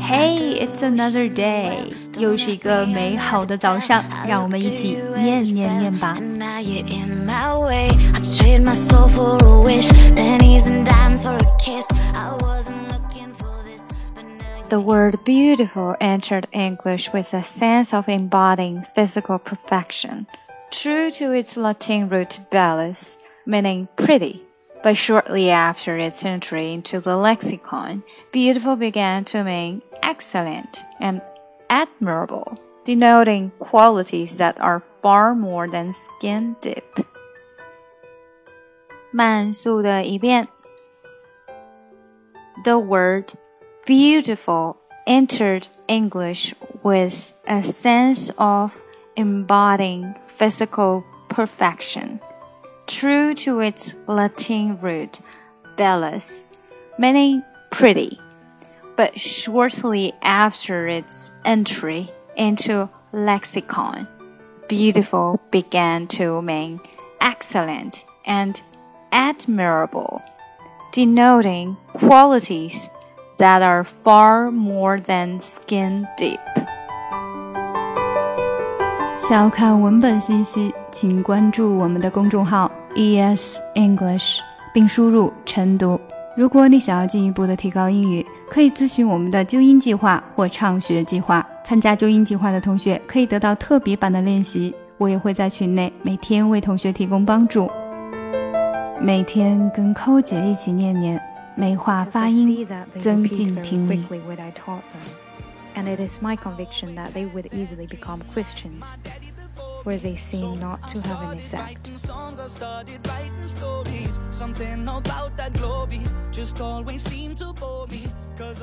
Hey, it's another day，又是一个美好的早上，让我们一起念念念吧。The word beautiful entered English with a sense of embodying physical perfection, true to its Latin root bellus, meaning pretty. But shortly after its entry into the lexicon, beautiful began to mean excellent and admirable, denoting qualities that are far more than skin deep. 慢速的一遍。The word beautiful entered English with a sense of embodying physical perfection true to its Latin root, bellus, meaning pretty. But shortly after its entry into lexicon, beautiful began to mean excellent and admirable, denoting qualities that are far more than skin deep. 想要看文本信息，请关注我们的公众号 ES English，并输入晨读。 如果你想要进一步的提高英语，可以咨询我们的纠音计划或畅学计划。参加纠音计划的同学可以得到特别版的练习，我也会在群内每天为同学提供帮助。每天跟寇姐一起念念，美化发音，增进听力。And it is my conviction that they would easily become Christians. Where they seem not to have an effect. Something about that glory just always seemed to bore me, cause